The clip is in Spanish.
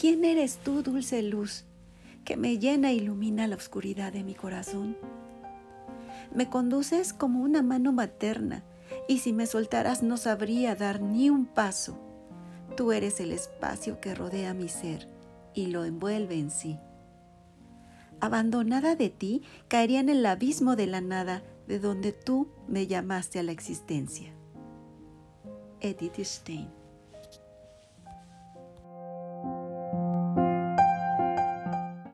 ¿Quién eres tú, dulce luz, que me llena e ilumina la oscuridad de mi corazón? Me conduces como una mano materna y si me soltaras no sabría dar ni un paso. Tú eres el espacio que rodea mi ser y lo envuelve en sí. Abandonada de ti, caería en el abismo de la nada de donde tú me llamaste a la existencia. Edith Stein